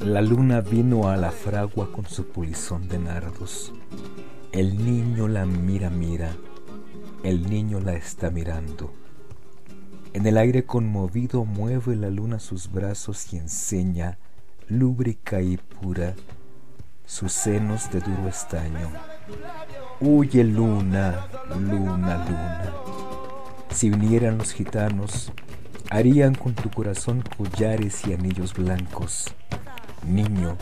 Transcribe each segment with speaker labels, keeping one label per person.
Speaker 1: La luna vino a la fragua con su pulizón de nardos. El niño la mira, mira, el niño la está mirando. En el aire conmovido mueve la luna sus brazos y enseña, lúbrica y pura, sus senos de duro estaño. Huye luna, luna, luna. Si vinieran los gitanos, harían con tu corazón collares y anillos blancos. Niño,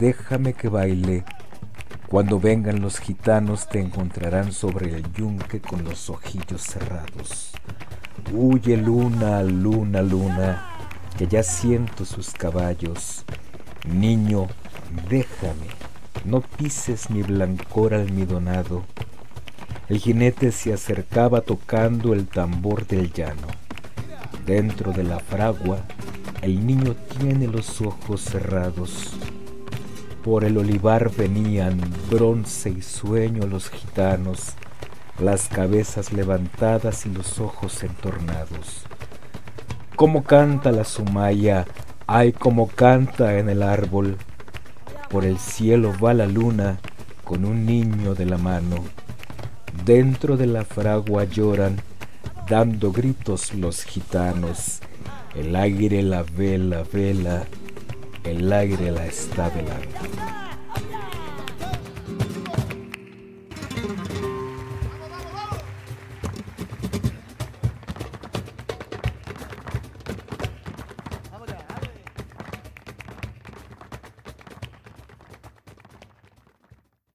Speaker 1: déjame que baile. Cuando vengan los gitanos te encontrarán sobre el yunque con los ojillos cerrados. Huye luna, luna, luna, que ya siento sus caballos. Niño, déjame, no pises mi blancor almidonado. El jinete se acercaba tocando el tambor del llano. Dentro de la fragua, el niño tiene los ojos cerrados. Por el olivar venían bronce y sueño los gitanos las cabezas levantadas y los ojos entornados. Como canta la sumaya, ay como canta en el árbol. Por el cielo va la luna con un niño de la mano. Dentro de la fragua lloran, dando gritos los gitanos. El aire la vela, vela el águila está velando.